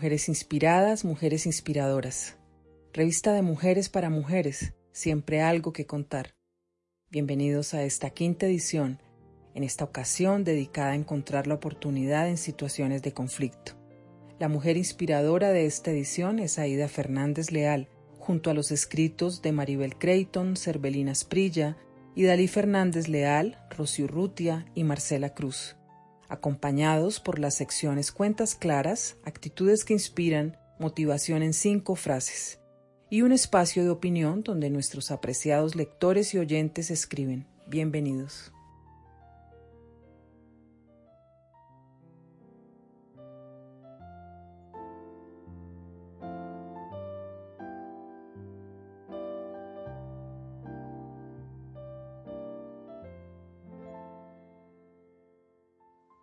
Mujeres inspiradas, mujeres inspiradoras. Revista de mujeres para mujeres, siempre algo que contar. Bienvenidos a esta quinta edición, en esta ocasión dedicada a encontrar la oportunidad en situaciones de conflicto. La mujer inspiradora de esta edición es Aida Fernández Leal, junto a los escritos de Maribel Creighton, Cervelina Sprilla, y Dalí Fernández Leal, Rocío Rutia y Marcela Cruz acompañados por las secciones Cuentas Claras, Actitudes que Inspiran, Motivación en cinco frases, y un espacio de opinión donde nuestros apreciados lectores y oyentes escriben. Bienvenidos.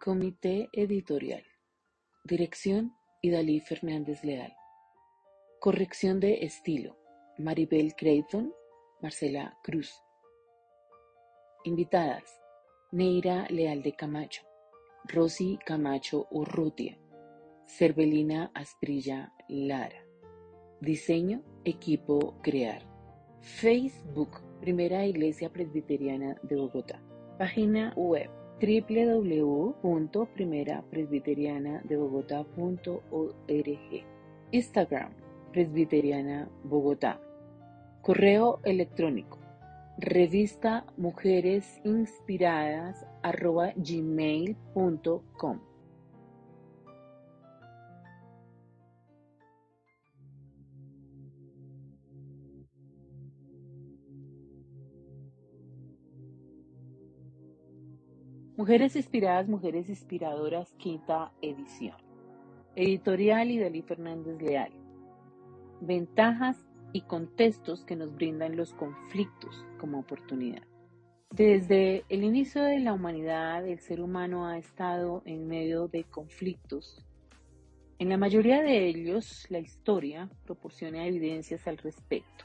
Comité Editorial. Dirección Idalí Fernández Leal. Corrección de estilo. Maribel Creighton, Marcela Cruz. Invitadas. Neira Leal de Camacho. Rosy Camacho Urrutia. Cervelina Asprilla Lara. Diseño, equipo, crear. Facebook, Primera Iglesia Presbiteriana de Bogotá. Página web www.primerapresbiterianadebogotá.org Instagram Presbiteriana Bogotá. Correo electrónico revista mujeres inspiradas gmail.com Mujeres Inspiradas, Mujeres Inspiradoras, quinta edición. Editorial Idalí Fernández Leal. Ventajas y contextos que nos brindan los conflictos como oportunidad. Desde el inicio de la humanidad, el ser humano ha estado en medio de conflictos. En la mayoría de ellos, la historia proporciona evidencias al respecto.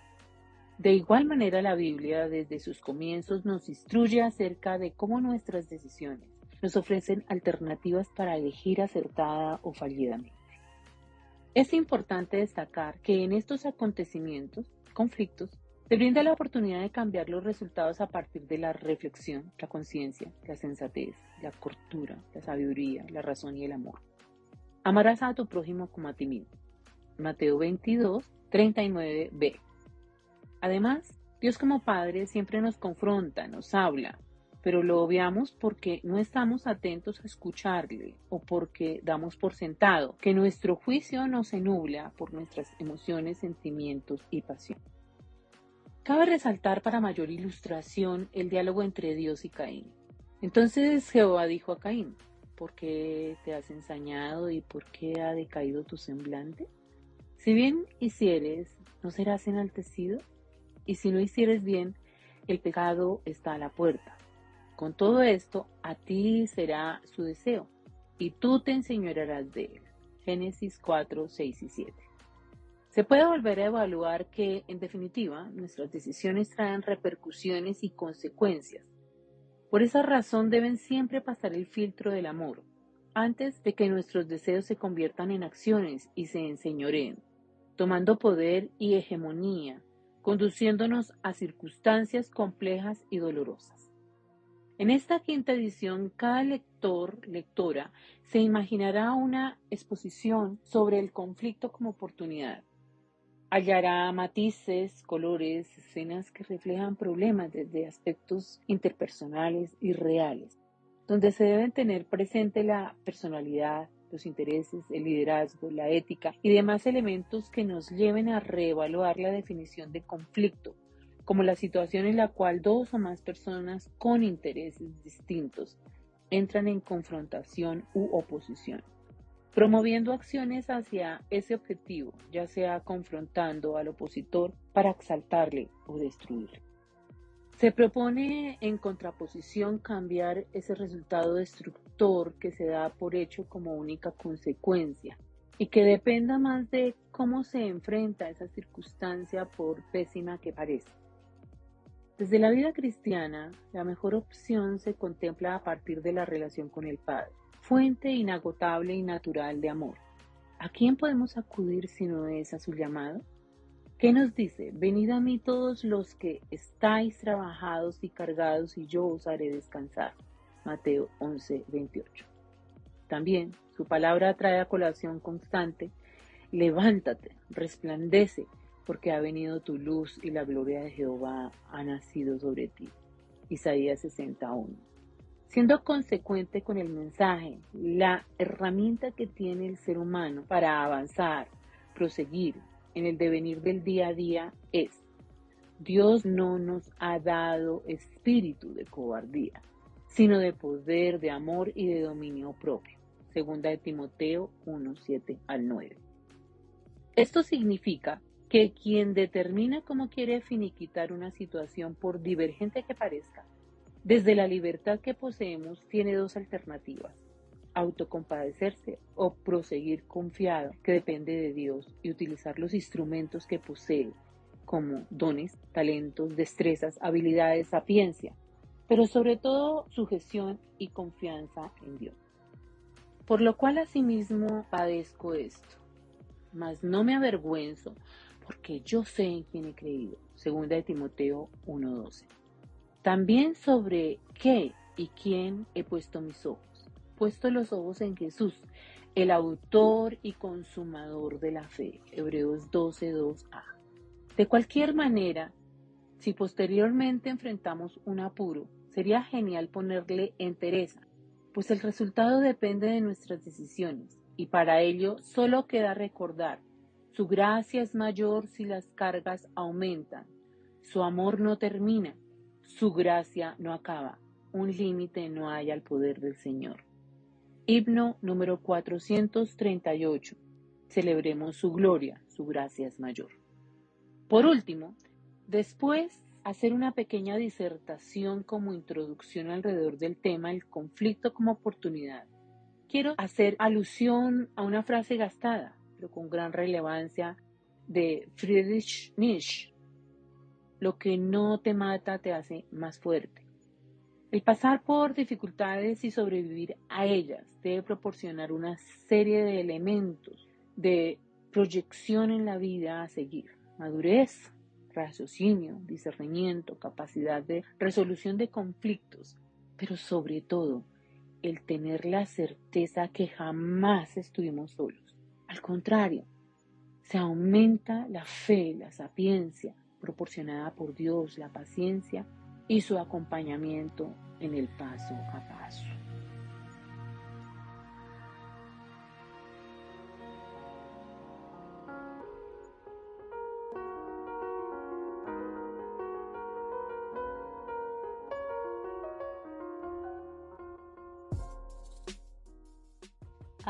De igual manera, la Biblia desde sus comienzos nos instruye acerca de cómo nuestras decisiones nos ofrecen alternativas para elegir acertada o fallidamente. Es importante destacar que en estos acontecimientos, conflictos, se brinda la oportunidad de cambiar los resultados a partir de la reflexión, la conciencia, la sensatez, la cortura, la sabiduría, la razón y el amor. Amarás a tu prójimo como a ti mismo. Mateo 22, 39b. Además, Dios como Padre siempre nos confronta, nos habla, pero lo obviamos porque no estamos atentos a escucharle o porque damos por sentado que nuestro juicio nos nubla por nuestras emociones, sentimientos y pasión. Cabe resaltar para mayor ilustración el diálogo entre Dios y Caín. Entonces Jehová dijo a Caín, ¿por qué te has ensañado y por qué ha decaído tu semblante? Si bien hicieres, ¿no serás enaltecido? Y si no hicieres bien, el pecado está a la puerta. Con todo esto, a ti será su deseo, y tú te enseñorearás de él. Génesis 4, 6 y 7. Se puede volver a evaluar que, en definitiva, nuestras decisiones traen repercusiones y consecuencias. Por esa razón deben siempre pasar el filtro del amor, antes de que nuestros deseos se conviertan en acciones y se enseñoreen, tomando poder y hegemonía conduciéndonos a circunstancias complejas y dolorosas. En esta quinta edición, cada lector, lectora, se imaginará una exposición sobre el conflicto como oportunidad. Hallará matices, colores, escenas que reflejan problemas desde aspectos interpersonales y reales, donde se deben tener presente la personalidad, los intereses, el liderazgo, la ética y demás elementos que nos lleven a reevaluar la definición de conflicto, como la situación en la cual dos o más personas con intereses distintos entran en confrontación u oposición, promoviendo acciones hacia ese objetivo, ya sea confrontando al opositor para exaltarle o destruirle. Se propone en contraposición cambiar ese resultado que se da por hecho como única consecuencia y que dependa más de cómo se enfrenta esa circunstancia por pésima que parezca. Desde la vida cristiana, la mejor opción se contempla a partir de la relación con el Padre, fuente inagotable y natural de amor. ¿A quién podemos acudir si no es a su llamado? ¿Qué nos dice? Venid a mí todos los que estáis trabajados y cargados y yo os haré descansar. Mateo 11, 28. También su palabra trae a colación constante, levántate, resplandece, porque ha venido tu luz y la gloria de Jehová ha nacido sobre ti. Isaías 61. Siendo consecuente con el mensaje, la herramienta que tiene el ser humano para avanzar, proseguir en el devenir del día a día es, Dios no nos ha dado espíritu de cobardía, sino de poder, de amor y de dominio propio. Segunda de Timoteo 1, 7 al 9. Esto significa que quien determina cómo quiere finiquitar una situación por divergente que parezca, desde la libertad que poseemos tiene dos alternativas, autocompadecerse o proseguir confiado, que depende de Dios, y utilizar los instrumentos que posee, como dones, talentos, destrezas, habilidades, sapiencia, pero sobre todo sujeción y confianza en Dios. Por lo cual asimismo padezco esto, mas no me avergüenzo, porque yo sé en quién he creído. Segunda de Timoteo 1.12. También sobre qué y quién he puesto mis ojos. Puesto los ojos en Jesús, el autor y consumador de la fe. Hebreos 12.2a. De cualquier manera, si posteriormente enfrentamos un apuro, sería genial ponerle entereza, pues el resultado depende de nuestras decisiones y para ello solo queda recordar, su gracia es mayor si las cargas aumentan, su amor no termina su gracia no acaba, un límite no hay al poder del Señor. Himno número 438. Celebremos su gloria, su gracia es mayor. Por último, después hacer una pequeña disertación como introducción alrededor del tema el conflicto como oportunidad. Quiero hacer alusión a una frase gastada, pero con gran relevancia, de Friedrich Nietzsche, lo que no te mata te hace más fuerte. El pasar por dificultades y sobrevivir a ellas debe proporcionar una serie de elementos de proyección en la vida a seguir. Madurez, raciocinio, discernimiento, capacidad de resolución de conflictos, pero sobre todo el tener la certeza que jamás estuvimos solos. Al contrario, se aumenta la fe, la sapiencia, proporcionada por Dios, la paciencia y su acompañamiento en el paso a paso.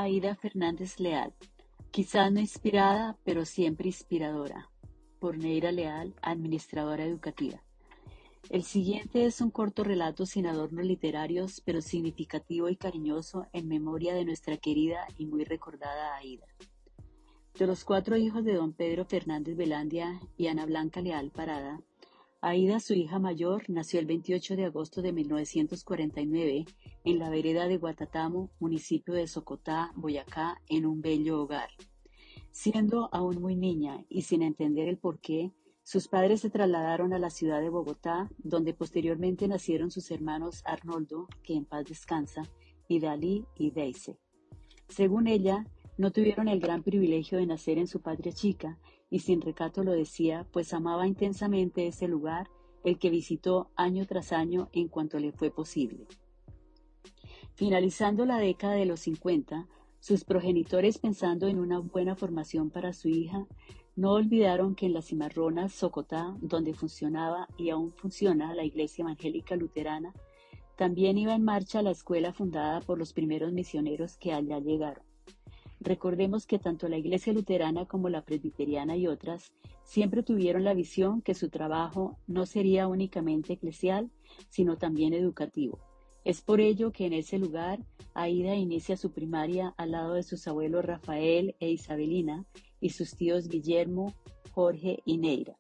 Aida Fernández Leal, quizás no inspirada, pero siempre inspiradora por Neira Leal, administradora educativa. El siguiente es un corto relato sin adornos literarios, pero significativo y cariñoso en memoria de nuestra querida y muy recordada Aida. De los cuatro hijos de don Pedro Fernández Velandia y Ana Blanca Leal Parada, Aida, su hija mayor, nació el 28 de agosto de 1949 en la vereda de Guatatamo, municipio de Socotá, Boyacá, en un bello hogar. Siendo aún muy niña y sin entender el porqué, sus padres se trasladaron a la ciudad de Bogotá, donde posteriormente nacieron sus hermanos Arnoldo, que en paz descansa, y Dalí y Deise. Según ella, no tuvieron el gran privilegio de nacer en su patria chica, y sin recato lo decía, pues amaba intensamente ese lugar, el que visitó año tras año en cuanto le fue posible. Finalizando la década de los 50, sus progenitores, pensando en una buena formación para su hija, no olvidaron que en las cimarronas Socotá, donde funcionaba y aún funciona la Iglesia Evangélica Luterana, también iba en marcha la escuela fundada por los primeros misioneros que allá llegaron. Recordemos que tanto la Iglesia Luterana como la Presbiteriana y otras siempre tuvieron la visión que su trabajo no sería únicamente eclesial, sino también educativo es por ello que en ese lugar Aida inicia su primaria al lado de sus abuelos Rafael e Isabelina y sus tíos Guillermo, Jorge y Neira.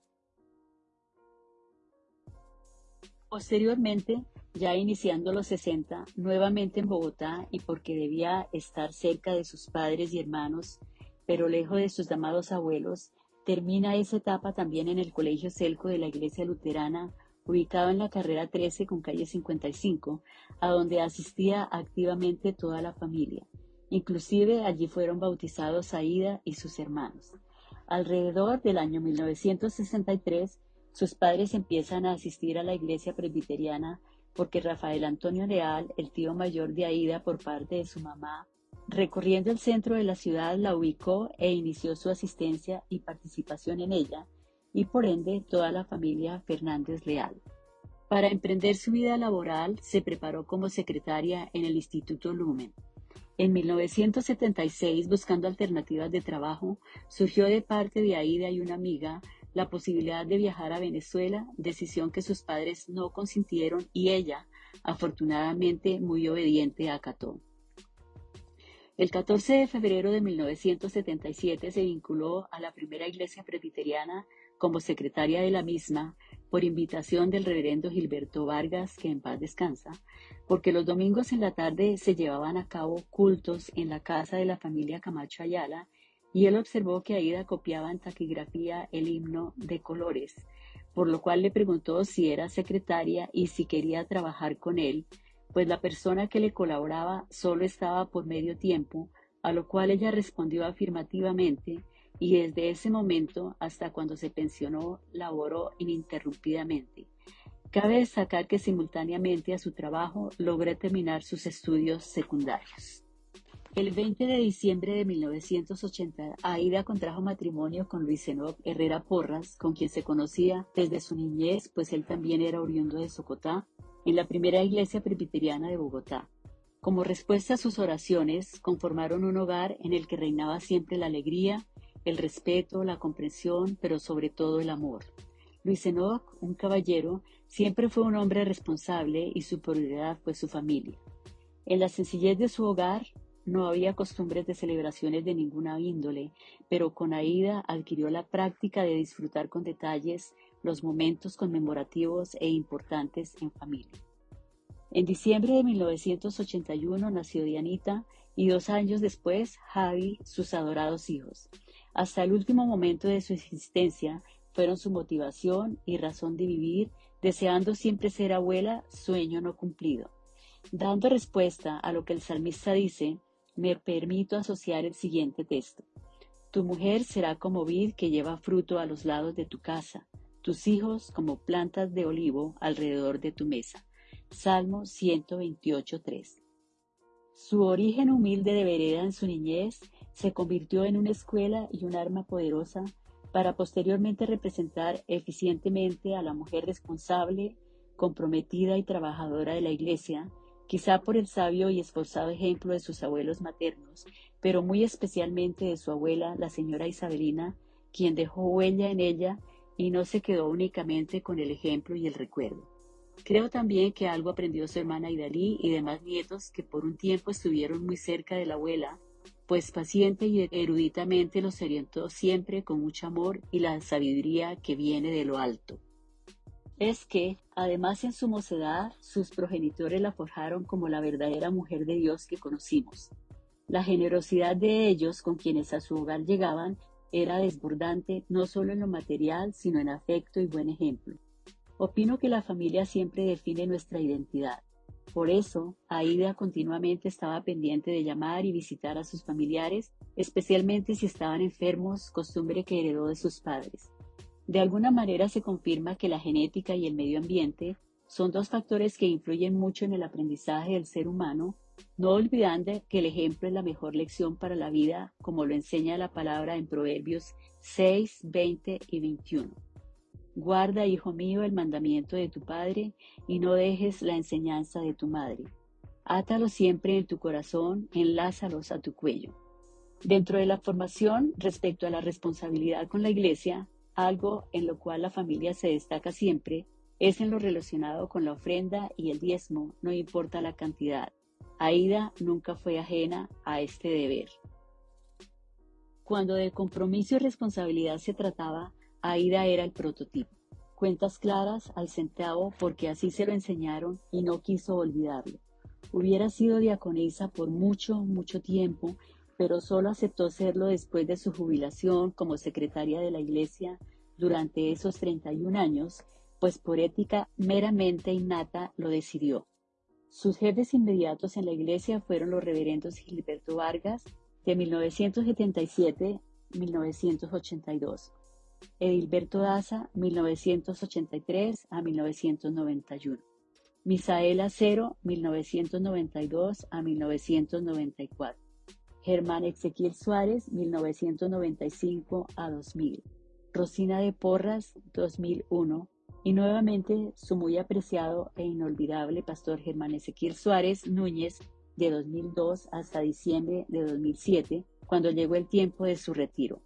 Posteriormente, ya iniciando los 60, nuevamente en Bogotá y porque debía estar cerca de sus padres y hermanos, pero lejos de sus amados abuelos, termina esa etapa también en el Colegio Celco de la Iglesia Luterana, ubicado en la carrera 13 con calle 55, a donde asistía activamente toda la familia. Inclusive allí fueron bautizados Aida y sus hermanos. Alrededor del año 1963, sus padres empiezan a asistir a la iglesia presbiteriana porque Rafael Antonio Leal, el tío mayor de Aida por parte de su mamá, recorriendo el centro de la ciudad la ubicó e inició su asistencia y participación en ella, y por ende toda la familia Fernández Leal. Para emprender su vida laboral se preparó como secretaria en el Instituto Lumen. En 1976, buscando alternativas de trabajo, surgió de parte de Aida y una amiga la posibilidad de viajar a Venezuela, decisión que sus padres no consintieron y ella, afortunadamente muy obediente, acató. El 14 de febrero de 1977 se vinculó a la primera iglesia presbiteriana como secretaria de la misma por invitación del reverendo Gilberto Vargas, que en paz descansa, porque los domingos en la tarde se llevaban a cabo cultos en la casa de la familia Camacho Ayala y él observó que Aida copiaba en taquigrafía el himno de colores, por lo cual le preguntó si era secretaria y si quería trabajar con él, pues la persona que le colaboraba solo estaba por medio tiempo, a lo cual ella respondió afirmativamente y desde ese momento hasta cuando se pensionó laboró ininterrumpidamente. Cabe destacar que simultáneamente a su trabajo logró terminar sus estudios secundarios. El 20 de diciembre de 1980, Aida contrajo matrimonio con Luis Enoch Herrera Porras, con quien se conocía desde su niñez, pues él también era oriundo de Socotá, en la primera iglesia presbiteriana de Bogotá. Como respuesta a sus oraciones, conformaron un hogar en el que reinaba siempre la alegría, el respeto, la comprensión, pero sobre todo el amor. Luis Enoch, un caballero, siempre fue un hombre responsable y su prioridad fue su familia. En la sencillez de su hogar, no había costumbres de celebraciones de ninguna índole, pero con Aida adquirió la práctica de disfrutar con detalles los momentos conmemorativos e importantes en familia. En diciembre de 1981 nació Dianita y dos años después Javi, sus adorados hijos. Hasta el último momento de su existencia fueron su motivación y razón de vivir, deseando siempre ser abuela, sueño no cumplido. Dando respuesta a lo que el salmista dice, me permito asociar el siguiente texto. Tu mujer será como vid que lleva fruto a los lados de tu casa, tus hijos como plantas de olivo alrededor de tu mesa. Salmo 128.3. Su origen humilde de vereda en su niñez se convirtió en una escuela y un arma poderosa para posteriormente representar eficientemente a la mujer responsable, comprometida y trabajadora de la Iglesia, quizá por el sabio y esforzado ejemplo de sus abuelos maternos, pero muy especialmente de su abuela, la señora Isabelina, quien dejó huella en ella y no se quedó únicamente con el ejemplo y el recuerdo. Creo también que algo aprendió su hermana Idalí y demás nietos que por un tiempo estuvieron muy cerca de la abuela, pues paciente y eruditamente los orientó siempre con mucho amor y la sabiduría que viene de lo alto es que, además en su mocedad, sus progenitores la forjaron como la verdadera mujer de Dios que conocimos. La generosidad de ellos con quienes a su hogar llegaban era desbordante no solo en lo material, sino en afecto y buen ejemplo. Opino que la familia siempre define nuestra identidad. Por eso, Aida continuamente estaba pendiente de llamar y visitar a sus familiares, especialmente si estaban enfermos, costumbre que heredó de sus padres. De alguna manera se confirma que la genética y el medio ambiente son dos factores que influyen mucho en el aprendizaje del ser humano, no olvidando que el ejemplo es la mejor lección para la vida, como lo enseña la palabra en Proverbios 6, 20 y 21. Guarda, hijo mío, el mandamiento de tu padre y no dejes la enseñanza de tu madre. Átalo siempre en tu corazón, enlázalos a tu cuello. Dentro de la formación respecto a la responsabilidad con la iglesia, algo en lo cual la familia se destaca siempre es en lo relacionado con la ofrenda y el diezmo, no importa la cantidad. Aida nunca fue ajena a este deber. Cuando de compromiso y responsabilidad se trataba, Aida era el prototipo. Cuentas claras al centavo porque así se lo enseñaron y no quiso olvidarlo. Hubiera sido diaconisa por mucho, mucho tiempo pero solo aceptó serlo después de su jubilación como secretaria de la iglesia durante esos 31 años, pues por ética meramente innata lo decidió. Sus jefes inmediatos en la iglesia fueron los reverendos Gilberto Vargas, de 1977-1982, Edilberto Daza, 1983 a 1991, Misael Acero, 1992 a 1994, Germán Ezequiel Suárez, 1995 a 2000, Rosina de Porras, 2001, y nuevamente su muy apreciado e inolvidable pastor Germán Ezequiel Suárez Núñez, de 2002 hasta diciembre de 2007, cuando llegó el tiempo de su retiro.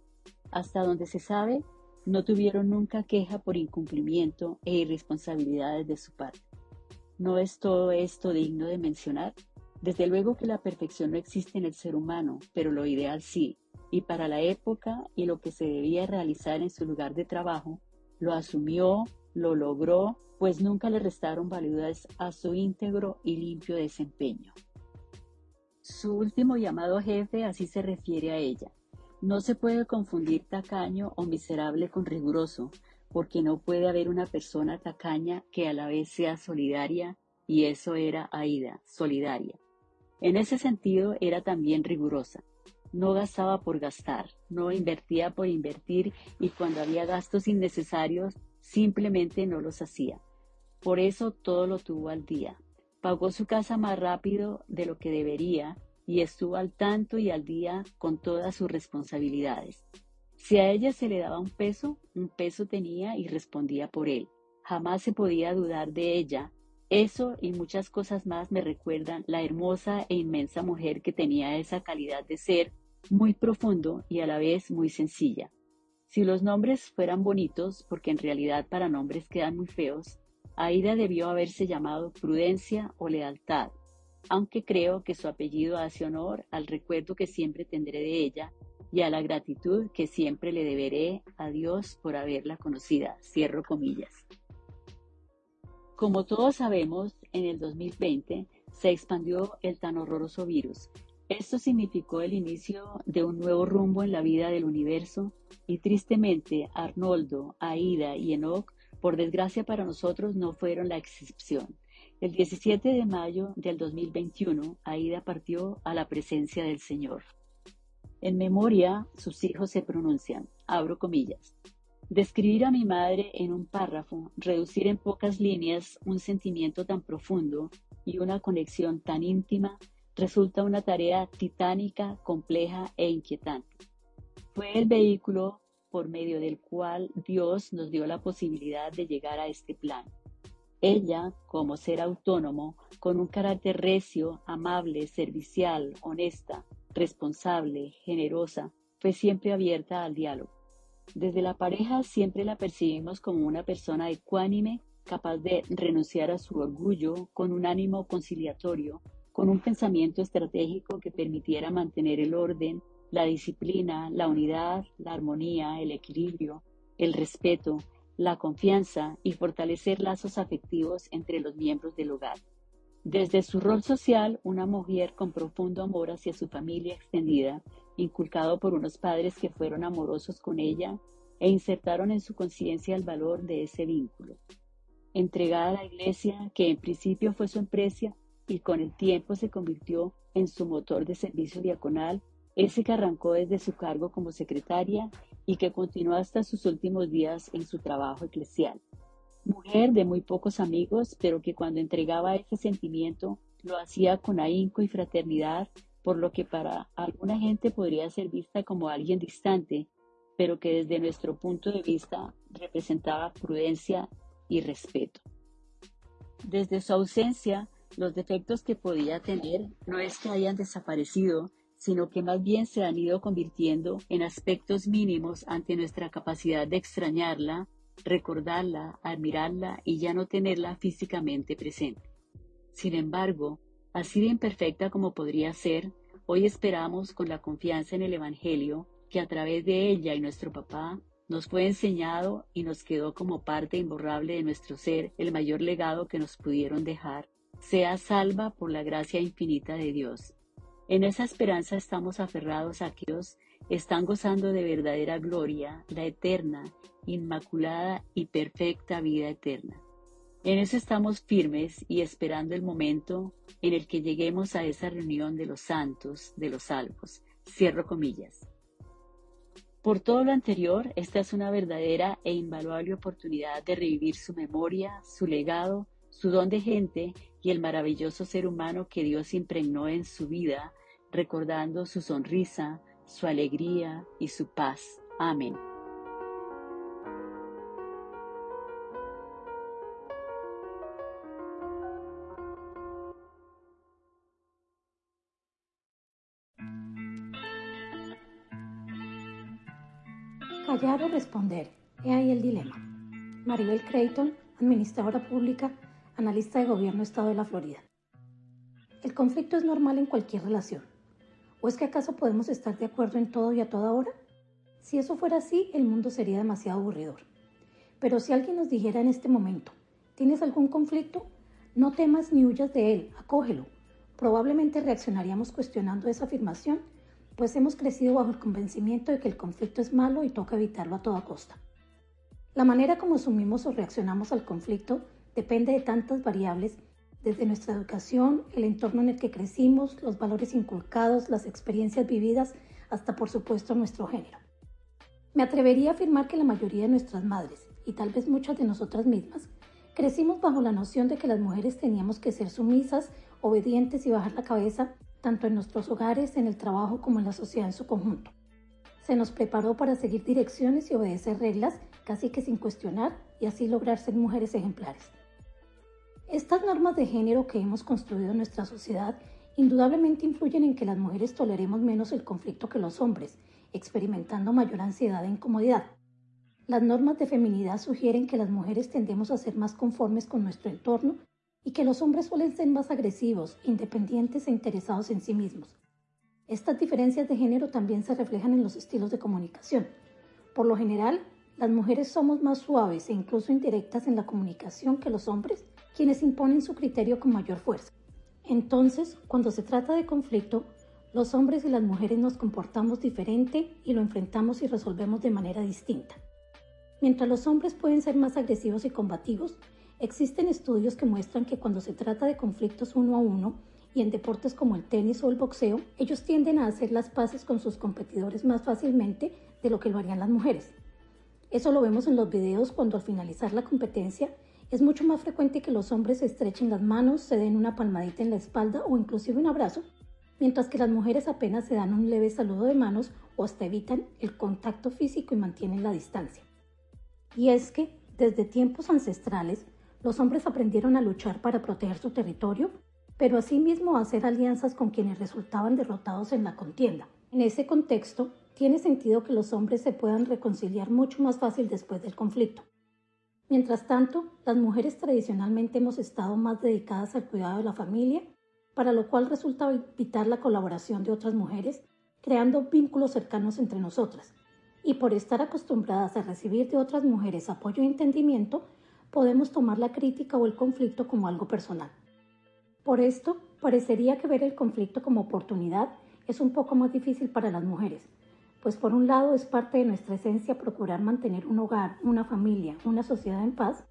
Hasta donde se sabe, no tuvieron nunca queja por incumplimiento e irresponsabilidades de su parte. ¿No es todo esto digno de mencionar? Desde luego que la perfección no existe en el ser humano, pero lo ideal sí, y para la época y lo que se debía realizar en su lugar de trabajo, lo asumió, lo logró, pues nunca le restaron validez a su íntegro y limpio desempeño. Su último llamado jefe así se refiere a ella. No se puede confundir tacaño o miserable con riguroso, porque no puede haber una persona tacaña que a la vez sea solidaria, y eso era Aida, solidaria. En ese sentido era también rigurosa. No gastaba por gastar, no invertía por invertir y cuando había gastos innecesarios simplemente no los hacía. Por eso todo lo tuvo al día. Pagó su casa más rápido de lo que debería y estuvo al tanto y al día con todas sus responsabilidades. Si a ella se le daba un peso, un peso tenía y respondía por él. Jamás se podía dudar de ella, eso y muchas cosas más me recuerdan la hermosa e inmensa mujer que tenía esa calidad de ser muy profundo y a la vez muy sencilla. Si los nombres fueran bonitos, porque en realidad para nombres quedan muy feos, Aida debió haberse llamado Prudencia o Lealtad, aunque creo que su apellido hace honor al recuerdo que siempre tendré de ella y a la gratitud que siempre le deberé a Dios por haberla conocida. Cierro comillas. Como todos sabemos, en el 2020 se expandió el tan horroroso virus. Esto significó el inicio de un nuevo rumbo en la vida del universo y tristemente Arnoldo, Aida y Enoch, por desgracia para nosotros, no fueron la excepción. El 17 de mayo del 2021, Aida partió a la presencia del Señor. En memoria, sus hijos se pronuncian, abro comillas, Describir a mi madre en un párrafo, reducir en pocas líneas un sentimiento tan profundo y una conexión tan íntima, resulta una tarea titánica, compleja e inquietante. Fue el vehículo por medio del cual Dios nos dio la posibilidad de llegar a este plan. Ella, como ser autónomo, con un carácter recio, amable, servicial, honesta, responsable, generosa, fue siempre abierta al diálogo. Desde la pareja siempre la percibimos como una persona ecuánime, capaz de renunciar a su orgullo con un ánimo conciliatorio, con un pensamiento estratégico que permitiera mantener el orden, la disciplina, la unidad, la armonía, el equilibrio, el respeto, la confianza y fortalecer lazos afectivos entre los miembros del hogar. Desde su rol social, una mujer con profundo amor hacia su familia extendida inculcado por unos padres que fueron amorosos con ella e insertaron en su conciencia el valor de ese vínculo. Entregada a la iglesia, que en principio fue su empresa y con el tiempo se convirtió en su motor de servicio diaconal, ese que arrancó desde su cargo como secretaria y que continuó hasta sus últimos días en su trabajo eclesial. Mujer de muy pocos amigos, pero que cuando entregaba ese sentimiento lo hacía con ahínco y fraternidad por lo que para alguna gente podría ser vista como alguien distante, pero que desde nuestro punto de vista representaba prudencia y respeto. Desde su ausencia, los defectos que podía tener no es que hayan desaparecido, sino que más bien se han ido convirtiendo en aspectos mínimos ante nuestra capacidad de extrañarla, recordarla, admirarla y ya no tenerla físicamente presente. Sin embargo, Así de imperfecta como podría ser, hoy esperamos con la confianza en el Evangelio que a través de ella y nuestro papá nos fue enseñado y nos quedó como parte imborrable de nuestro ser el mayor legado que nos pudieron dejar, sea salva por la gracia infinita de Dios. En esa esperanza estamos aferrados a que Dios están gozando de verdadera gloria, la eterna, inmaculada y perfecta vida eterna. En eso estamos firmes y esperando el momento en el que lleguemos a esa reunión de los santos, de los salvos. Cierro comillas. Por todo lo anterior, esta es una verdadera e invaluable oportunidad de revivir su memoria, su legado, su don de gente y el maravilloso ser humano que Dios impregnó en su vida, recordando su sonrisa, su alegría y su paz. Amén. Responder. He ahí el dilema. Maribel Creighton, administradora pública, analista de gobierno Estado de la Florida. El conflicto es normal en cualquier relación. ¿O es que acaso podemos estar de acuerdo en todo y a toda hora? Si eso fuera así, el mundo sería demasiado aburridor. Pero si alguien nos dijera en este momento, ¿tienes algún conflicto? No temas ni huyas de él, acógelo. Probablemente reaccionaríamos cuestionando esa afirmación pues hemos crecido bajo el convencimiento de que el conflicto es malo y toca evitarlo a toda costa. La manera como asumimos o reaccionamos al conflicto depende de tantas variables, desde nuestra educación, el entorno en el que crecimos, los valores inculcados, las experiencias vividas, hasta por supuesto nuestro género. Me atrevería a afirmar que la mayoría de nuestras madres, y tal vez muchas de nosotras mismas, crecimos bajo la noción de que las mujeres teníamos que ser sumisas, obedientes y bajar la cabeza tanto en nuestros hogares, en el trabajo como en la sociedad en su conjunto. Se nos preparó para seguir direcciones y obedecer reglas casi que sin cuestionar y así lograr ser mujeres ejemplares. Estas normas de género que hemos construido en nuestra sociedad indudablemente influyen en que las mujeres toleremos menos el conflicto que los hombres, experimentando mayor ansiedad e incomodidad. Las normas de feminidad sugieren que las mujeres tendemos a ser más conformes con nuestro entorno y que los hombres suelen ser más agresivos, independientes e interesados en sí mismos. Estas diferencias de género también se reflejan en los estilos de comunicación. Por lo general, las mujeres somos más suaves e incluso indirectas en la comunicación que los hombres, quienes imponen su criterio con mayor fuerza. Entonces, cuando se trata de conflicto, los hombres y las mujeres nos comportamos diferente y lo enfrentamos y resolvemos de manera distinta. Mientras los hombres pueden ser más agresivos y combativos, Existen estudios que muestran que cuando se trata de conflictos uno a uno y en deportes como el tenis o el boxeo, ellos tienden a hacer las paces con sus competidores más fácilmente de lo que lo harían las mujeres. Eso lo vemos en los videos cuando al finalizar la competencia es mucho más frecuente que los hombres se estrechen las manos, se den una palmadita en la espalda o inclusive un abrazo, mientras que las mujeres apenas se dan un leve saludo de manos o hasta evitan el contacto físico y mantienen la distancia. Y es que, desde tiempos ancestrales, los hombres aprendieron a luchar para proteger su territorio, pero asimismo a hacer alianzas con quienes resultaban derrotados en la contienda. En ese contexto, tiene sentido que los hombres se puedan reconciliar mucho más fácil después del conflicto. Mientras tanto, las mujeres tradicionalmente hemos estado más dedicadas al cuidado de la familia, para lo cual resulta evitar la colaboración de otras mujeres, creando vínculos cercanos entre nosotras. Y por estar acostumbradas a recibir de otras mujeres apoyo y entendimiento, podemos tomar la crítica o el conflicto como algo personal. Por esto, parecería que ver el conflicto como oportunidad es un poco más difícil para las mujeres, pues por un lado es parte de nuestra esencia procurar mantener un hogar, una familia, una sociedad en paz,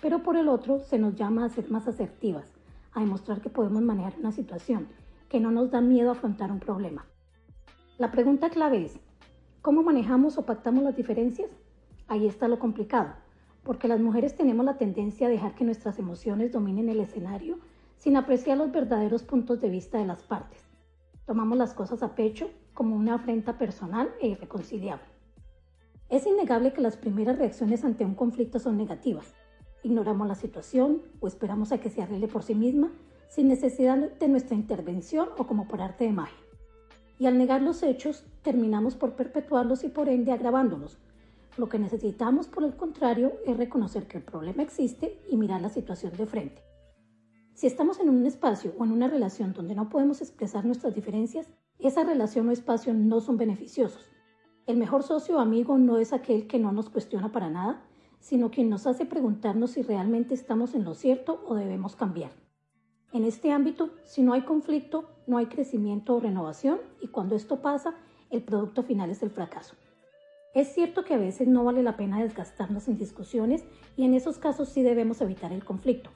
pero por el otro se nos llama a ser más asertivas, a demostrar que podemos manejar una situación, que no nos da miedo afrontar un problema. La pregunta clave es, ¿cómo manejamos o pactamos las diferencias? Ahí está lo complicado porque las mujeres tenemos la tendencia a dejar que nuestras emociones dominen el escenario sin apreciar los verdaderos puntos de vista de las partes. Tomamos las cosas a pecho como una afrenta personal e irreconciliable. Es innegable que las primeras reacciones ante un conflicto son negativas. Ignoramos la situación o esperamos a que se arregle por sí misma sin necesidad de nuestra intervención o como por arte de magia. Y al negar los hechos, terminamos por perpetuarlos y por ende agravándolos, lo que necesitamos, por el contrario, es reconocer que el problema existe y mirar la situación de frente. Si estamos en un espacio o en una relación donde no podemos expresar nuestras diferencias, esa relación o espacio no son beneficiosos. El mejor socio o amigo no es aquel que no nos cuestiona para nada, sino quien nos hace preguntarnos si realmente estamos en lo cierto o debemos cambiar. En este ámbito, si no hay conflicto, no hay crecimiento o renovación y cuando esto pasa, el producto final es el fracaso. Es cierto que a veces no vale la pena desgastarnos en discusiones y en esos casos sí debemos evitar el conflicto.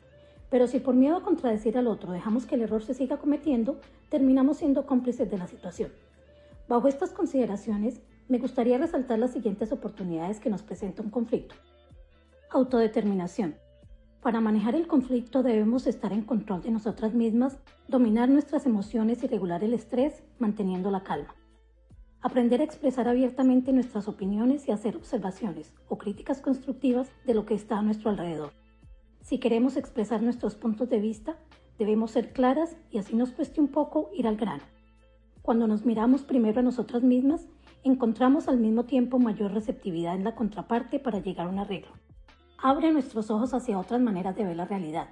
Pero si por miedo a contradecir al otro dejamos que el error se siga cometiendo, terminamos siendo cómplices de la situación. Bajo estas consideraciones, me gustaría resaltar las siguientes oportunidades que nos presenta un conflicto. Autodeterminación. Para manejar el conflicto debemos estar en control de nosotras mismas, dominar nuestras emociones y regular el estrés, manteniendo la calma. Aprender a expresar abiertamente nuestras opiniones y hacer observaciones o críticas constructivas de lo que está a nuestro alrededor. Si queremos expresar nuestros puntos de vista, debemos ser claras y así nos cueste un poco ir al grano. Cuando nos miramos primero a nosotras mismas, encontramos al mismo tiempo mayor receptividad en la contraparte para llegar a un arreglo. Abre nuestros ojos hacia otras maneras de ver la realidad.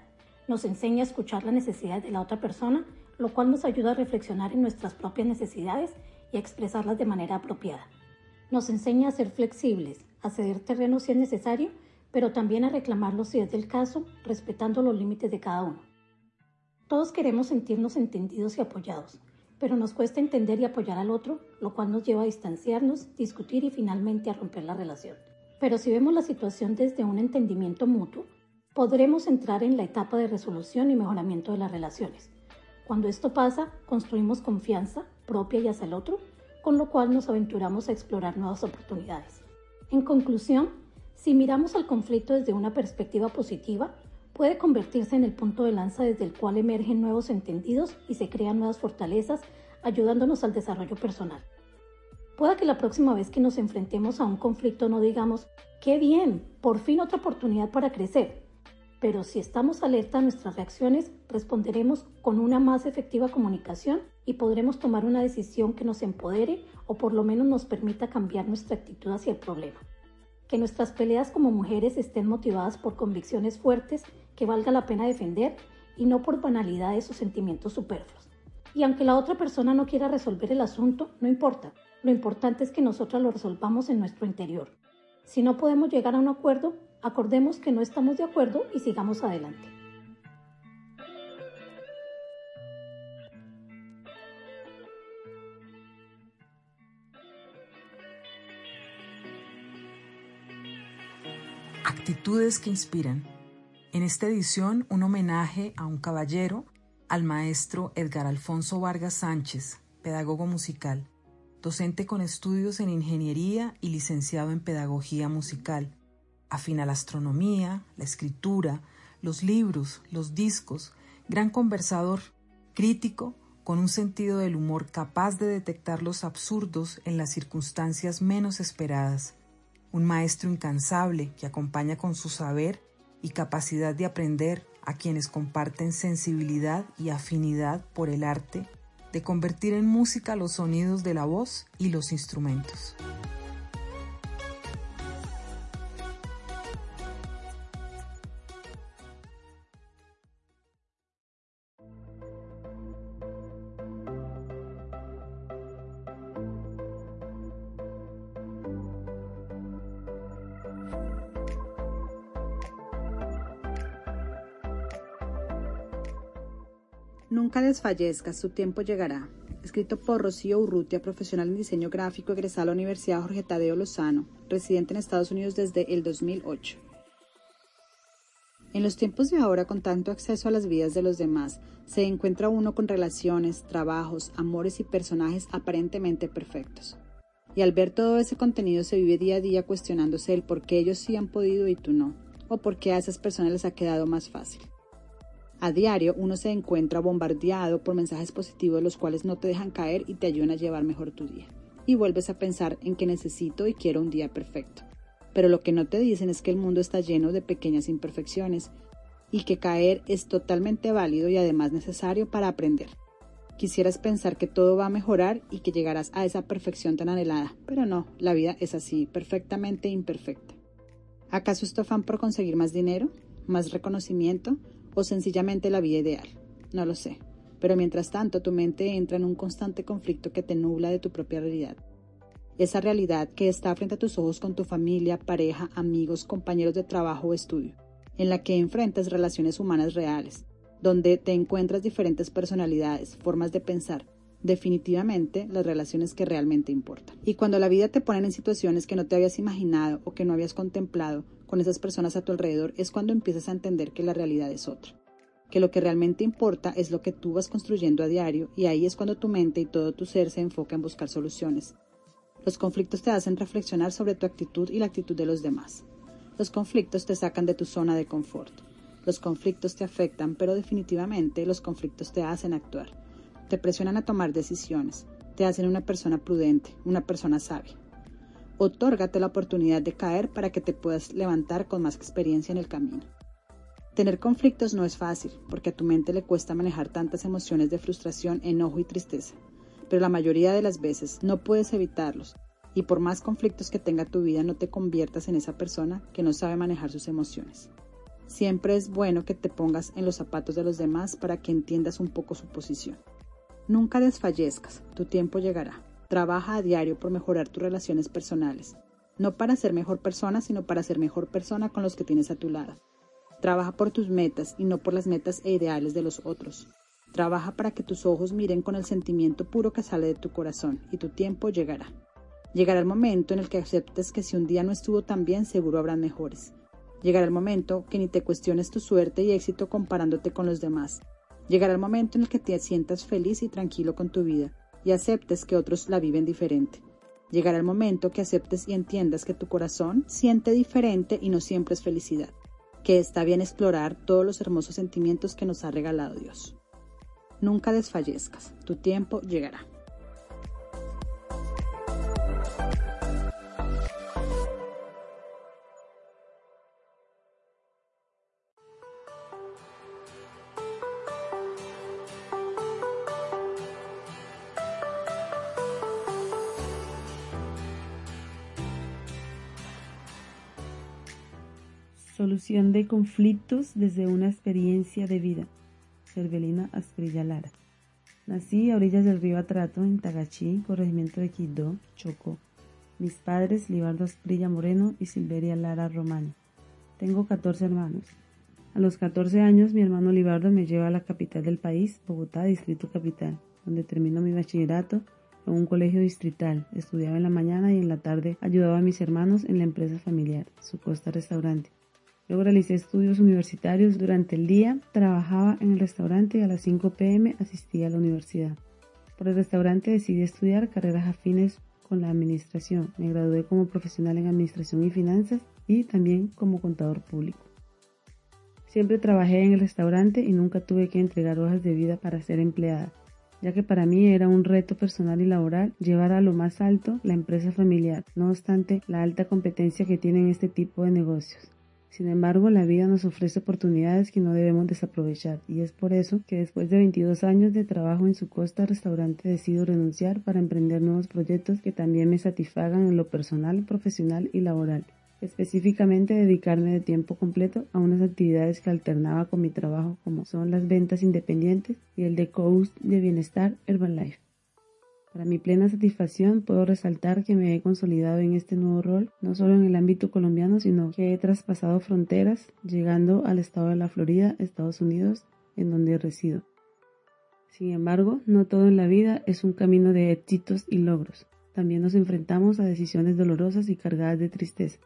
Nos enseña a escuchar las necesidades de la otra persona, lo cual nos ayuda a reflexionar en nuestras propias necesidades y expresarlas de manera apropiada. Nos enseña a ser flexibles, a ceder terreno si es necesario, pero también a reclamarlo si es del caso, respetando los límites de cada uno. Todos queremos sentirnos entendidos y apoyados, pero nos cuesta entender y apoyar al otro, lo cual nos lleva a distanciarnos, discutir y finalmente a romper la relación. Pero si vemos la situación desde un entendimiento mutuo, podremos entrar en la etapa de resolución y mejoramiento de las relaciones. Cuando esto pasa, construimos confianza propia y hacia el otro, con lo cual nos aventuramos a explorar nuevas oportunidades. En conclusión, si miramos al conflicto desde una perspectiva positiva, puede convertirse en el punto de lanza desde el cual emergen nuevos entendidos y se crean nuevas fortalezas, ayudándonos al desarrollo personal. Pueda que la próxima vez que nos enfrentemos a un conflicto no digamos, qué bien, por fin otra oportunidad para crecer. Pero si estamos alerta a nuestras reacciones, responderemos con una más efectiva comunicación y podremos tomar una decisión que nos empodere o por lo menos nos permita cambiar nuestra actitud hacia el problema. Que nuestras peleas como mujeres estén motivadas por convicciones fuertes que valga la pena defender y no por banalidades o sentimientos superfluos. Y aunque la otra persona no quiera resolver el asunto, no importa, lo importante es que nosotras lo resolvamos en nuestro interior. Si no podemos llegar a un acuerdo, acordemos que no estamos de acuerdo y sigamos adelante. Actitudes que inspiran. En esta edición, un homenaje a un caballero, al maestro Edgar Alfonso Vargas Sánchez, pedagogo musical docente con estudios en ingeniería y licenciado en pedagogía musical, afina a la astronomía, la escritura, los libros, los discos, gran conversador, crítico, con un sentido del humor capaz de detectar los absurdos en las circunstancias menos esperadas, un maestro incansable que acompaña con su saber y capacidad de aprender a quienes comparten sensibilidad y afinidad por el arte de convertir en música los sonidos de la voz y los instrumentos. Nunca desfallezcas, su tiempo llegará. Escrito por Rocío Urrutia, profesional en diseño gráfico, egresada a la Universidad Jorge Tadeo Lozano, residente en Estados Unidos desde el 2008. En los tiempos de ahora, con tanto acceso a las vidas de los demás, se encuentra uno con relaciones, trabajos, amores y personajes aparentemente perfectos. Y al ver todo ese contenido se vive día a día cuestionándose el por qué ellos sí han podido y tú no, o por qué a esas personas les ha quedado más fácil. A diario uno se encuentra bombardeado por mensajes positivos los cuales no te dejan caer y te ayudan a llevar mejor tu día. Y vuelves a pensar en que necesito y quiero un día perfecto. Pero lo que no te dicen es que el mundo está lleno de pequeñas imperfecciones y que caer es totalmente válido y además necesario para aprender. Quisieras pensar que todo va a mejorar y que llegarás a esa perfección tan anhelada, pero no, la vida es así, perfectamente imperfecta. ¿Acaso es afán por conseguir más dinero, más reconocimiento, o sencillamente la vida ideal. No lo sé. Pero mientras tanto tu mente entra en un constante conflicto que te nubla de tu propia realidad. Esa realidad que está frente a tus ojos con tu familia, pareja, amigos, compañeros de trabajo o estudio, en la que enfrentas relaciones humanas reales, donde te encuentras diferentes personalidades, formas de pensar, definitivamente las relaciones que realmente importan. Y cuando la vida te pone en situaciones que no te habías imaginado o que no habías contemplado con esas personas a tu alrededor, es cuando empiezas a entender que la realidad es otra. Que lo que realmente importa es lo que tú vas construyendo a diario y ahí es cuando tu mente y todo tu ser se enfoca en buscar soluciones. Los conflictos te hacen reflexionar sobre tu actitud y la actitud de los demás. Los conflictos te sacan de tu zona de confort. Los conflictos te afectan, pero definitivamente los conflictos te hacen actuar te presionan a tomar decisiones, te hacen una persona prudente, una persona sabia. Otórgate la oportunidad de caer para que te puedas levantar con más experiencia en el camino. Tener conflictos no es fácil, porque a tu mente le cuesta manejar tantas emociones de frustración, enojo y tristeza, pero la mayoría de las veces no puedes evitarlos, y por más conflictos que tenga tu vida no te conviertas en esa persona que no sabe manejar sus emociones. Siempre es bueno que te pongas en los zapatos de los demás para que entiendas un poco su posición. Nunca desfallezcas, tu tiempo llegará. Trabaja a diario por mejorar tus relaciones personales, no para ser mejor persona, sino para ser mejor persona con los que tienes a tu lado. Trabaja por tus metas y no por las metas e ideales de los otros. Trabaja para que tus ojos miren con el sentimiento puro que sale de tu corazón y tu tiempo llegará. Llegará el momento en el que aceptes que si un día no estuvo tan bien, seguro habrán mejores. Llegará el momento que ni te cuestiones tu suerte y éxito comparándote con los demás, Llegará el momento en el que te sientas feliz y tranquilo con tu vida y aceptes que otros la viven diferente. Llegará el momento que aceptes y entiendas que tu corazón siente diferente y no siempre es felicidad, que está bien explorar todos los hermosos sentimientos que nos ha regalado Dios. Nunca desfallezcas, tu tiempo llegará. De conflictos desde una experiencia de vida. Cervelina Asprilla Lara. Nací a orillas del río Atrato, en Tagachí, corregimiento de Quito, Chocó. Mis padres, Libardo Asprilla Moreno y Silveria Lara Romani. Tengo 14 hermanos. A los 14 años, mi hermano Libardo me lleva a la capital del país, Bogotá, Distrito Capital, donde termino mi bachillerato en un colegio distrital. Estudiaba en la mañana y en la tarde ayudaba a mis hermanos en la empresa familiar, su costa restaurante. Luego realicé estudios universitarios durante el día, trabajaba en el restaurante y a las 5 pm asistía a la universidad. Por el restaurante decidí estudiar carreras afines con la administración. Me gradué como profesional en administración y finanzas y también como contador público. Siempre trabajé en el restaurante y nunca tuve que entregar hojas de vida para ser empleada, ya que para mí era un reto personal y laboral llevar a lo más alto la empresa familiar, no obstante la alta competencia que tienen este tipo de negocios. Sin embargo, la vida nos ofrece oportunidades que no debemos desaprovechar y es por eso que después de 22 años de trabajo en su costa restaurante decido renunciar para emprender nuevos proyectos que también me satisfagan en lo personal, profesional y laboral. Específicamente dedicarme de tiempo completo a unas actividades que alternaba con mi trabajo como son las ventas independientes y el de coach de bienestar Herbalife. Para mi plena satisfacción puedo resaltar que me he consolidado en este nuevo rol, no solo en el ámbito colombiano, sino que he traspasado fronteras, llegando al estado de la Florida, Estados Unidos, en donde resido. Sin embargo, no todo en la vida es un camino de éxitos y logros. También nos enfrentamos a decisiones dolorosas y cargadas de tristeza,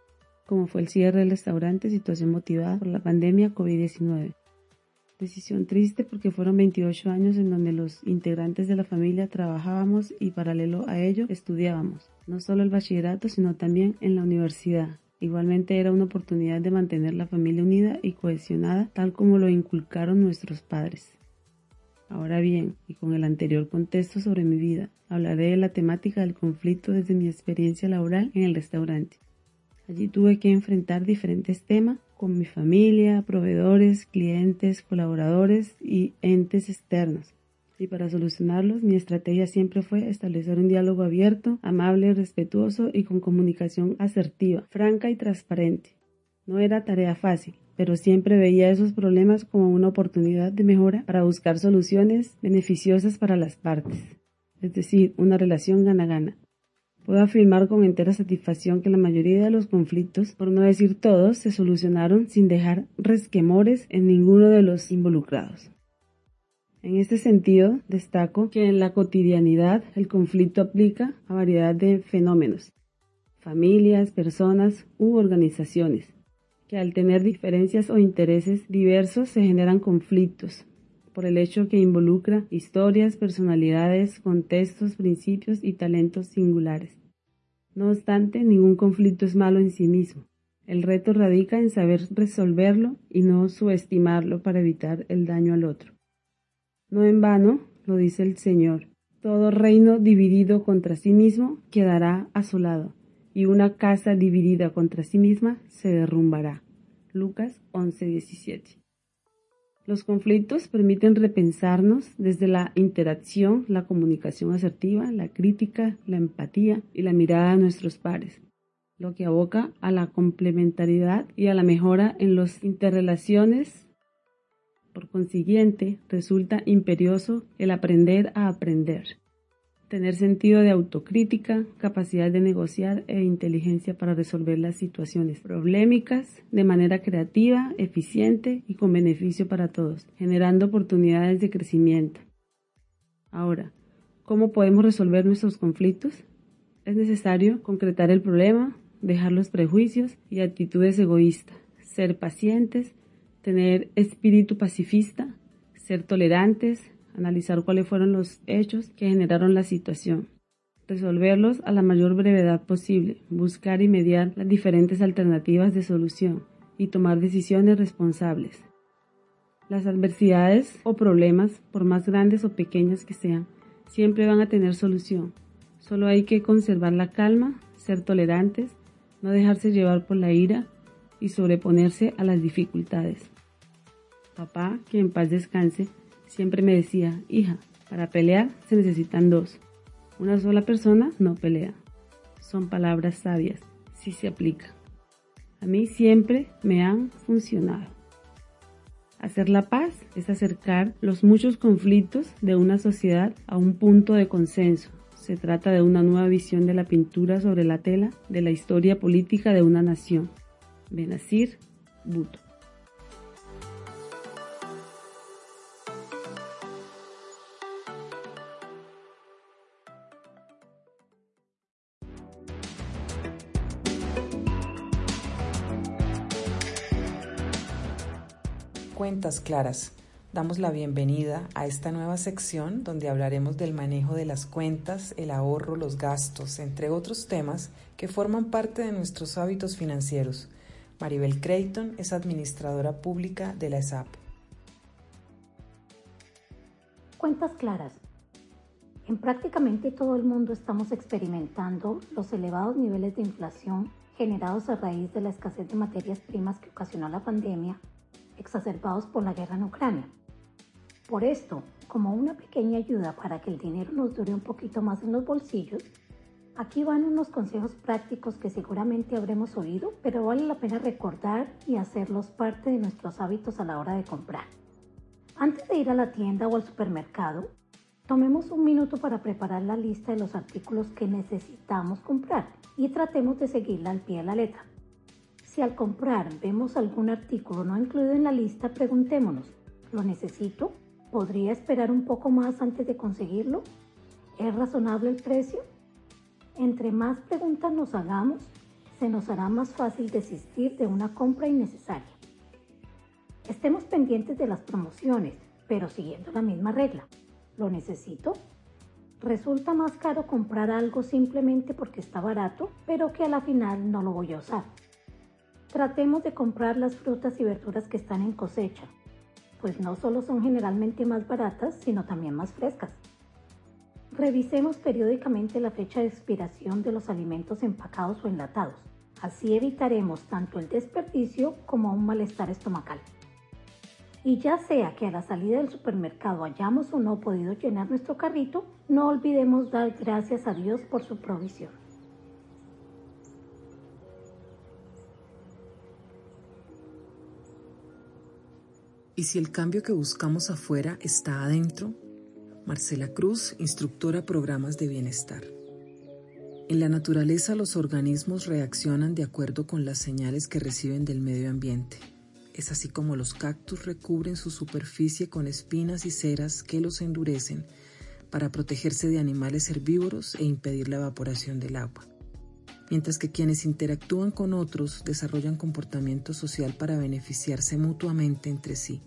como fue el cierre del restaurante, situación motivada por la pandemia COVID-19. Decisión triste porque fueron 28 años en donde los integrantes de la familia trabajábamos y paralelo a ello estudiábamos, no solo el bachillerato, sino también en la universidad. Igualmente era una oportunidad de mantener la familia unida y cohesionada tal como lo inculcaron nuestros padres. Ahora bien, y con el anterior contexto sobre mi vida, hablaré de la temática del conflicto desde mi experiencia laboral en el restaurante. Allí tuve que enfrentar diferentes temas con mi familia, proveedores, clientes, colaboradores y entes externos. Y para solucionarlos, mi estrategia siempre fue establecer un diálogo abierto, amable, respetuoso y con comunicación asertiva, franca y transparente. No era tarea fácil, pero siempre veía esos problemas como una oportunidad de mejora para buscar soluciones beneficiosas para las partes, es decir, una relación gana-gana. Puedo afirmar con entera satisfacción que la mayoría de los conflictos, por no decir todos, se solucionaron sin dejar resquemores en ninguno de los involucrados. En este sentido, destaco que en la cotidianidad el conflicto aplica a variedad de fenómenos, familias, personas u organizaciones, que al tener diferencias o intereses diversos se generan conflictos, por el hecho que involucra historias, personalidades, contextos, principios y talentos singulares. No obstante, ningún conflicto es malo en sí mismo. El reto radica en saber resolverlo y no subestimarlo para evitar el daño al otro. No en vano, lo dice el Señor, todo reino dividido contra sí mismo quedará asolado, y una casa dividida contra sí misma se derrumbará. Lucas 11:17. Los conflictos permiten repensarnos desde la interacción, la comunicación asertiva, la crítica, la empatía y la mirada a nuestros pares, lo que aboca a la complementariedad y a la mejora en las interrelaciones. Por consiguiente, resulta imperioso el aprender a aprender tener sentido de autocrítica, capacidad de negociar e inteligencia para resolver las situaciones problemáticas de manera creativa, eficiente y con beneficio para todos, generando oportunidades de crecimiento. Ahora, ¿cómo podemos resolver nuestros conflictos? Es necesario concretar el problema, dejar los prejuicios y actitudes egoístas, ser pacientes, tener espíritu pacifista, ser tolerantes, analizar cuáles fueron los hechos que generaron la situación, resolverlos a la mayor brevedad posible, buscar y mediar las diferentes alternativas de solución y tomar decisiones responsables. Las adversidades o problemas, por más grandes o pequeñas que sean, siempre van a tener solución. Solo hay que conservar la calma, ser tolerantes, no dejarse llevar por la ira y sobreponerse a las dificultades. Papá, que en paz descanse, Siempre me decía, hija, para pelear se necesitan dos. Una sola persona no pelea. Son palabras sabias, si se aplica. A mí siempre me han funcionado. Hacer la paz es acercar los muchos conflictos de una sociedad a un punto de consenso. Se trata de una nueva visión de la pintura sobre la tela de la historia política de una nación. Benazir Bhutto. Cuentas Claras. Damos la bienvenida a esta nueva sección donde hablaremos del manejo de las cuentas, el ahorro, los gastos, entre otros temas que forman parte de nuestros hábitos financieros. Maribel Creighton es administradora pública de la ESAP. Cuentas claras. En prácticamente todo el mundo estamos experimentando los elevados niveles de inflación generados a raíz de la escasez de materias primas que ocasionó la pandemia exacerbados por la guerra en Ucrania. Por esto, como una pequeña ayuda para que el dinero nos dure un poquito más en los bolsillos, aquí van unos consejos prácticos que seguramente habremos oído, pero vale la pena recordar y hacerlos parte de nuestros hábitos a la hora de comprar. Antes de ir a la tienda o al supermercado, tomemos un minuto para preparar la lista de los artículos que necesitamos comprar y tratemos de seguirla al pie de la letra. Si al comprar vemos algún artículo no incluido en la lista, preguntémonos, ¿lo necesito? ¿Podría esperar un poco más antes de conseguirlo? ¿Es razonable el precio? Entre más preguntas nos hagamos, se nos hará más fácil desistir de una compra innecesaria. Estemos pendientes de las promociones, pero siguiendo la misma regla. ¿Lo necesito? Resulta más caro comprar algo simplemente porque está barato, pero que a la final no lo voy a usar. Tratemos de comprar las frutas y verduras que están en cosecha, pues no solo son generalmente más baratas, sino también más frescas. Revisemos periódicamente la fecha de expiración de los alimentos empacados o enlatados. Así evitaremos tanto el desperdicio como un malestar estomacal. Y ya sea que a la salida del supermercado hayamos o no podido llenar nuestro carrito, no olvidemos dar gracias a Dios por su provisión. ¿Y si el cambio que buscamos afuera está adentro? Marcela Cruz, instructora Programas de Bienestar. En la naturaleza los organismos reaccionan de acuerdo con las señales que reciben del medio ambiente. es así como los cactus recubren su superficie con espinas y ceras que los endurecen para protegerse de animales herbívoros e impedir la evaporación del agua. Mientras que quienes interactúan con otros desarrollan comportamiento social para beneficiarse mutuamente entre sí.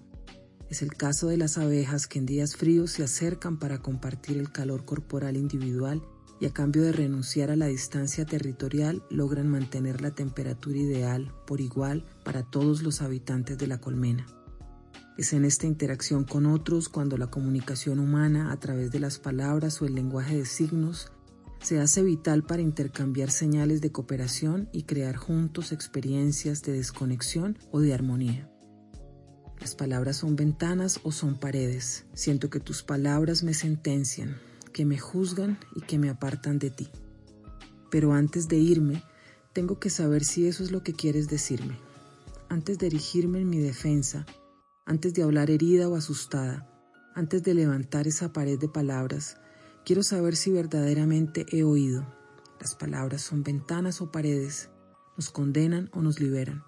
Es el caso de las abejas que en días fríos se acercan para compartir el calor corporal individual y a cambio de renunciar a la distancia territorial logran mantener la temperatura ideal por igual para todos los habitantes de la colmena. Es en esta interacción con otros cuando la comunicación humana a través de las palabras o el lenguaje de signos se hace vital para intercambiar señales de cooperación y crear juntos experiencias de desconexión o de armonía. Las palabras son ventanas o son paredes. Siento que tus palabras me sentencian, que me juzgan y que me apartan de ti. Pero antes de irme, tengo que saber si eso es lo que quieres decirme. Antes de erigirme en mi defensa, antes de hablar herida o asustada, antes de levantar esa pared de palabras, quiero saber si verdaderamente he oído. Las palabras son ventanas o paredes, nos condenan o nos liberan.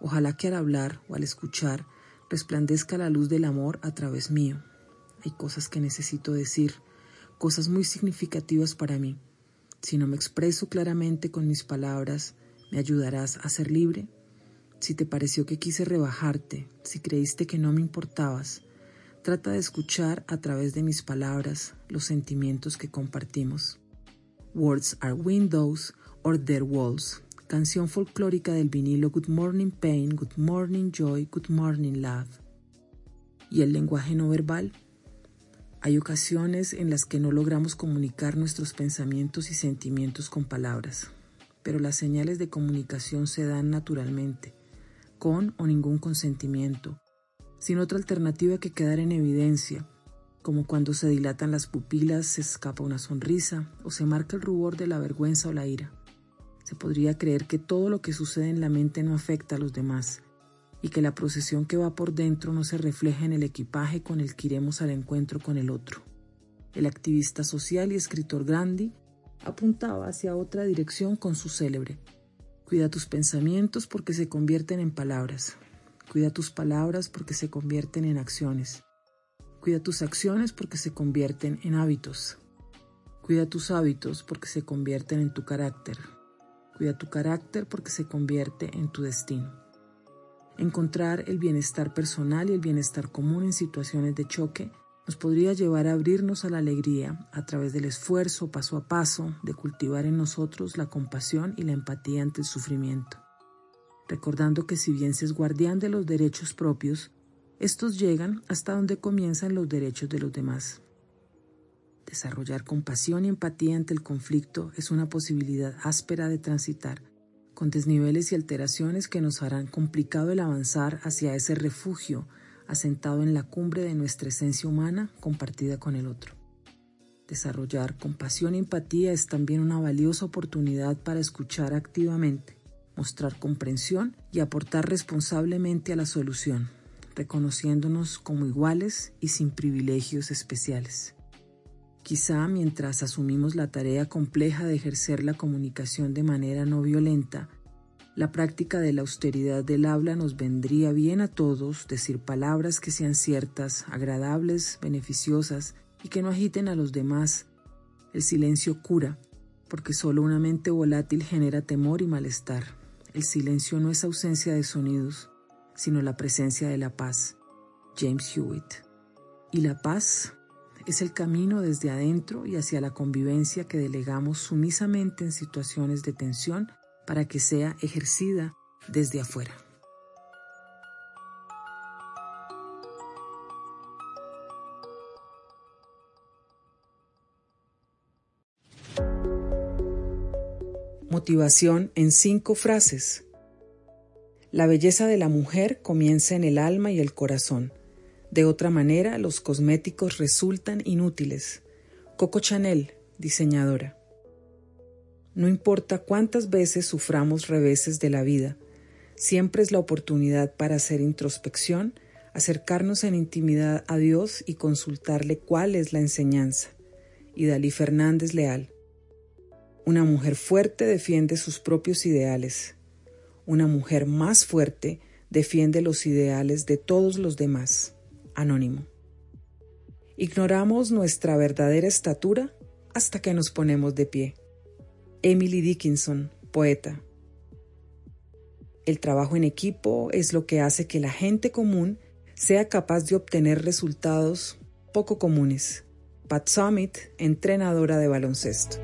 Ojalá que al hablar o al escuchar resplandezca la luz del amor a través mío. Hay cosas que necesito decir, cosas muy significativas para mí. Si no me expreso claramente con mis palabras, ¿me ayudarás a ser libre? Si te pareció que quise rebajarte, si creíste que no me importabas, trata de escuchar a través de mis palabras los sentimientos que compartimos. Words are windows or their walls. Canción folclórica del vinilo Good Morning Pain, Good Morning Joy, Good Morning Love. ¿Y el lenguaje no verbal? Hay ocasiones en las que no logramos comunicar nuestros pensamientos y sentimientos con palabras, pero las señales de comunicación se dan naturalmente, con o ningún consentimiento, sin otra alternativa que quedar en evidencia, como cuando se dilatan las pupilas, se escapa una sonrisa o se marca el rubor de la vergüenza o la ira. Se podría creer que todo lo que sucede en la mente no afecta a los demás, y que la procesión que va por dentro no se refleja en el equipaje con el que iremos al encuentro con el otro. El activista social y escritor Gandhi apuntaba hacia otra dirección con su célebre. Cuida tus pensamientos porque se convierten en palabras. Cuida tus palabras porque se convierten en acciones. Cuida tus acciones porque se convierten en hábitos. Cuida tus hábitos porque se convierten en tu carácter. Cuida tu carácter porque se convierte en tu destino. Encontrar el bienestar personal y el bienestar común en situaciones de choque nos podría llevar a abrirnos a la alegría a través del esfuerzo paso a paso de cultivar en nosotros la compasión y la empatía ante el sufrimiento. Recordando que si bien se es guardián de los derechos propios, estos llegan hasta donde comienzan los derechos de los demás. Desarrollar compasión y empatía ante el conflicto es una posibilidad áspera de transitar con desniveles y alteraciones que nos harán complicado el avanzar hacia ese refugio asentado en la cumbre de nuestra esencia humana compartida con el otro. Desarrollar compasión y empatía es también una valiosa oportunidad para escuchar activamente, mostrar comprensión y aportar responsablemente a la solución, reconociéndonos como iguales y sin privilegios especiales. Quizá mientras asumimos la tarea compleja de ejercer la comunicación de manera no violenta, la práctica de la austeridad del habla nos vendría bien a todos decir palabras que sean ciertas, agradables, beneficiosas y que no agiten a los demás. El silencio cura, porque solo una mente volátil genera temor y malestar. El silencio no es ausencia de sonidos, sino la presencia de la paz. James Hewitt. Y la paz es el camino desde adentro y hacia la convivencia que delegamos sumisamente en situaciones de tensión para que sea ejercida desde afuera. Motivación en cinco frases. La belleza de la mujer comienza en el alma y el corazón. De otra manera, los cosméticos resultan inútiles. Coco Chanel, diseñadora. No importa cuántas veces suframos reveses de la vida, siempre es la oportunidad para hacer introspección, acercarnos en intimidad a Dios y consultarle cuál es la enseñanza. Y Dalí Fernández Leal. Una mujer fuerte defiende sus propios ideales. Una mujer más fuerte defiende los ideales de todos los demás. Anónimo. Ignoramos nuestra verdadera estatura hasta que nos ponemos de pie. Emily Dickinson, poeta. El trabajo en equipo es lo que hace que la gente común sea capaz de obtener resultados poco comunes. Pat Summit, entrenadora de baloncesto.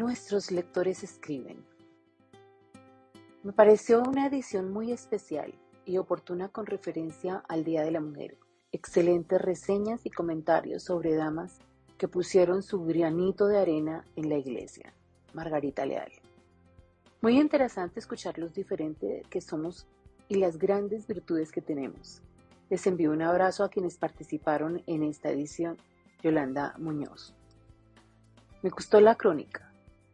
Nuestros lectores escriben. Me pareció una edición muy especial y oportuna con referencia al Día de la Mujer. Excelentes reseñas y comentarios sobre damas que pusieron su granito de arena en la iglesia. Margarita Leal. Muy interesante escuchar los diferentes que somos y las grandes virtudes que tenemos. Les envío un abrazo a quienes participaron en esta edición. Yolanda Muñoz. Me gustó la crónica.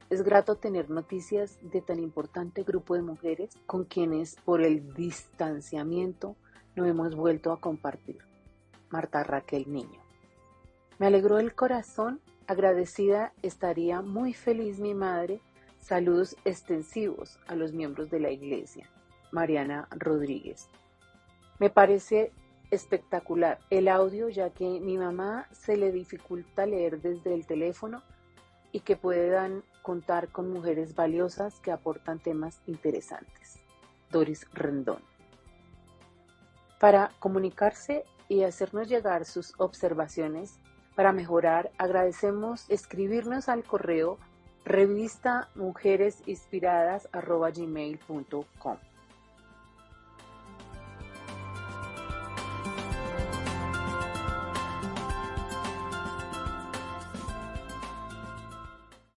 Es grato tener noticias de tan importante grupo de mujeres con quienes por el distanciamiento no hemos vuelto a compartir. Marta Raquel Niño. Me alegró el corazón, agradecida estaría muy feliz mi madre. Saludos extensivos a los miembros de la iglesia. Mariana Rodríguez. Me parece espectacular el audio ya que mi mamá se le dificulta leer desde el teléfono y que puedan contar con mujeres valiosas que aportan temas interesantes. Doris Rendón. Para comunicarse y hacernos llegar sus observaciones para mejorar, agradecemos escribirnos al correo revista mujeresinspiradas.gmail.com.